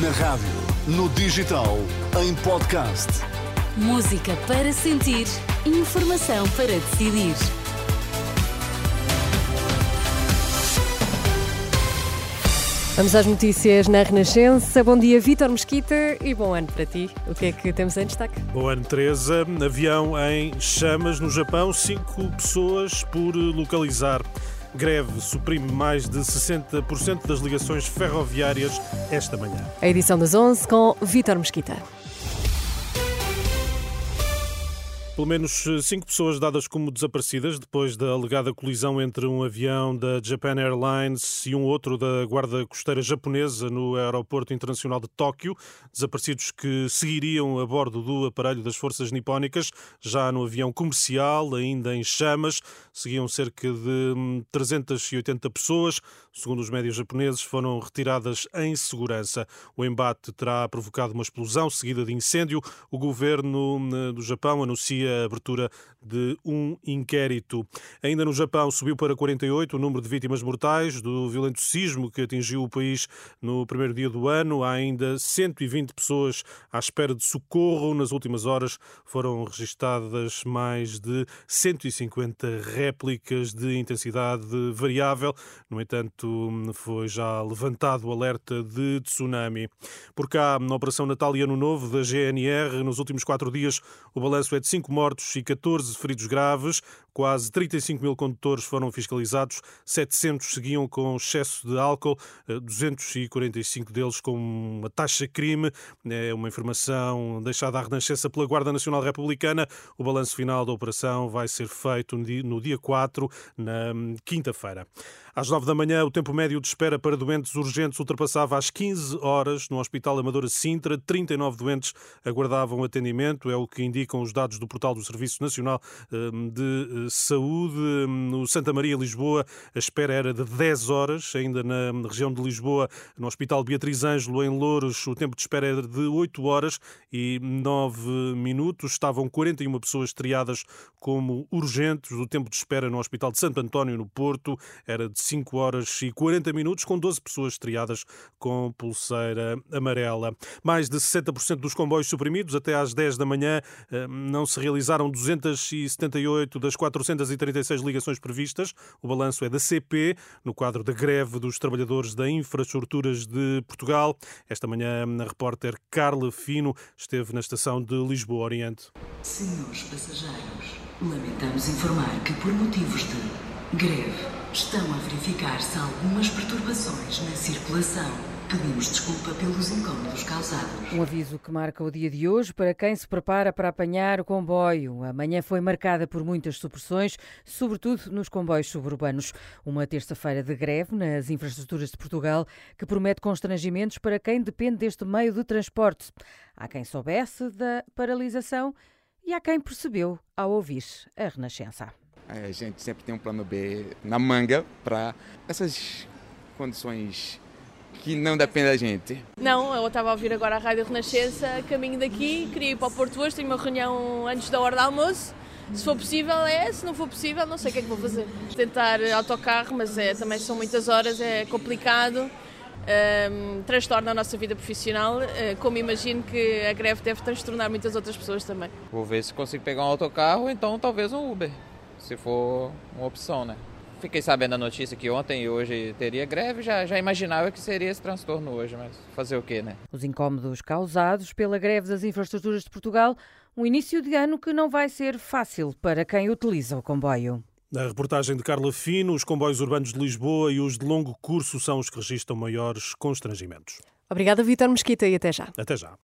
Na rádio, no digital, em podcast. Música para sentir, informação para decidir. Vamos às notícias na Renascença. Bom dia, Vítor Mesquita, e bom ano para ti. O que é que temos em destaque? Bom ano, Teresa. Avião em chamas no Japão, cinco pessoas por localizar. Greve suprime mais de 60% das ligações ferroviárias esta manhã. A edição das 11 com Vítor Mesquita. Pelo menos eh, cinco pessoas dadas como desaparecidas depois da alegada colisão entre um avião da Japan Airlines e um outro da Guarda Costeira Japonesa no Aeroporto Internacional de Tóquio. Desaparecidos que seguiriam a bordo do aparelho das forças nipónicas, já no avião comercial, ainda em chamas. Seguiam cerca de 380 hum, pessoas. Segundo os médios japoneses, foram retiradas em segurança. O embate terá provocado uma explosão seguida de incêndio. O governo hum, do Japão anuncia a abertura de um inquérito. Ainda no Japão subiu para 48 o número de vítimas mortais do violento sismo que atingiu o país no primeiro dia do ano. Há ainda 120 pessoas à espera de socorro. Nas últimas horas foram registadas mais de 150 réplicas de intensidade variável. No entanto, foi já levantado o alerta de tsunami. Por cá, na Operação Natal e Ano Novo da GNR, nos últimos quatro dias, o balanço é de 5 mortos e 14 feridos graves. Quase 35 mil condutores foram fiscalizados, 700 seguiam com excesso de álcool, 245 eh, deles com uma taxa crime. É uma informação deixada à Renascença pela Guarda Nacional Republicana. O balanço final da operação vai ser feito no dia 4, na hum, quinta-feira. Às 9 da manhã, o tempo médio de espera para doentes urgentes ultrapassava as 15 horas no Hospital Amadora Sintra. 39 doentes aguardavam atendimento, é o que indicam os dados do portal do Serviço Nacional hum, de Saúde. No Santa Maria, Lisboa, a espera era de 10 horas. Ainda na região de Lisboa, no Hospital Beatriz Ângelo, em Louros, o tempo de espera era de 8 horas e 9 minutos. Estavam 41 pessoas triadas como urgentes. O tempo de espera no Hospital de Santo António, no Porto, era de 5 horas e 40 minutos, com 12 pessoas triadas com pulseira amarela. Mais de 60% dos comboios suprimidos até às 10 da manhã eh, não se realizaram 278 das 436 ligações previstas. O balanço é da CP, no quadro da greve dos trabalhadores da Infraestruturas de Portugal. Esta manhã, a repórter Carla Fino esteve na estação de Lisboa Oriente. Senhores passageiros, lamentamos informar que por motivos de greve Estão a verificar-se algumas perturbações na circulação. Pedimos desculpa pelos incômodos causados. Um aviso que marca o dia de hoje para quem se prepara para apanhar o comboio. A manhã foi marcada por muitas supressões, sobretudo nos comboios suburbanos. Uma terça-feira de greve nas infraestruturas de Portugal que promete constrangimentos para quem depende deste meio de transporte. Há quem soubesse da paralisação e há quem percebeu ao ouvir a Renascença. A gente sempre tem um plano B na manga para essas condições que não dependem da gente. Não, eu estava a ouvir agora a Rádio Renascença, caminho daqui, queria ir para o Porto hoje, tenho uma reunião antes da hora do almoço. Se for possível é, se não for possível não sei o que é que vou fazer. Tentar autocarro, mas é, também são muitas horas, é complicado. Um, transtorna a nossa vida profissional, uh, como imagino que a greve deve transtornar muitas outras pessoas também. Vou ver se consigo pegar um autocarro, então talvez um Uber se for uma opção, né? Fiquei sabendo da notícia que ontem e hoje teria greve, já, já imaginava que seria esse transtorno hoje, mas fazer o quê, né? Os incômodos causados pela greve das infraestruturas de Portugal, um início de ano que não vai ser fácil para quem utiliza o comboio. Na reportagem de Carla Fino, os comboios urbanos de Lisboa e os de longo curso são os que registram maiores constrangimentos. Obrigada, Vítor Mesquita, e até já. Até já.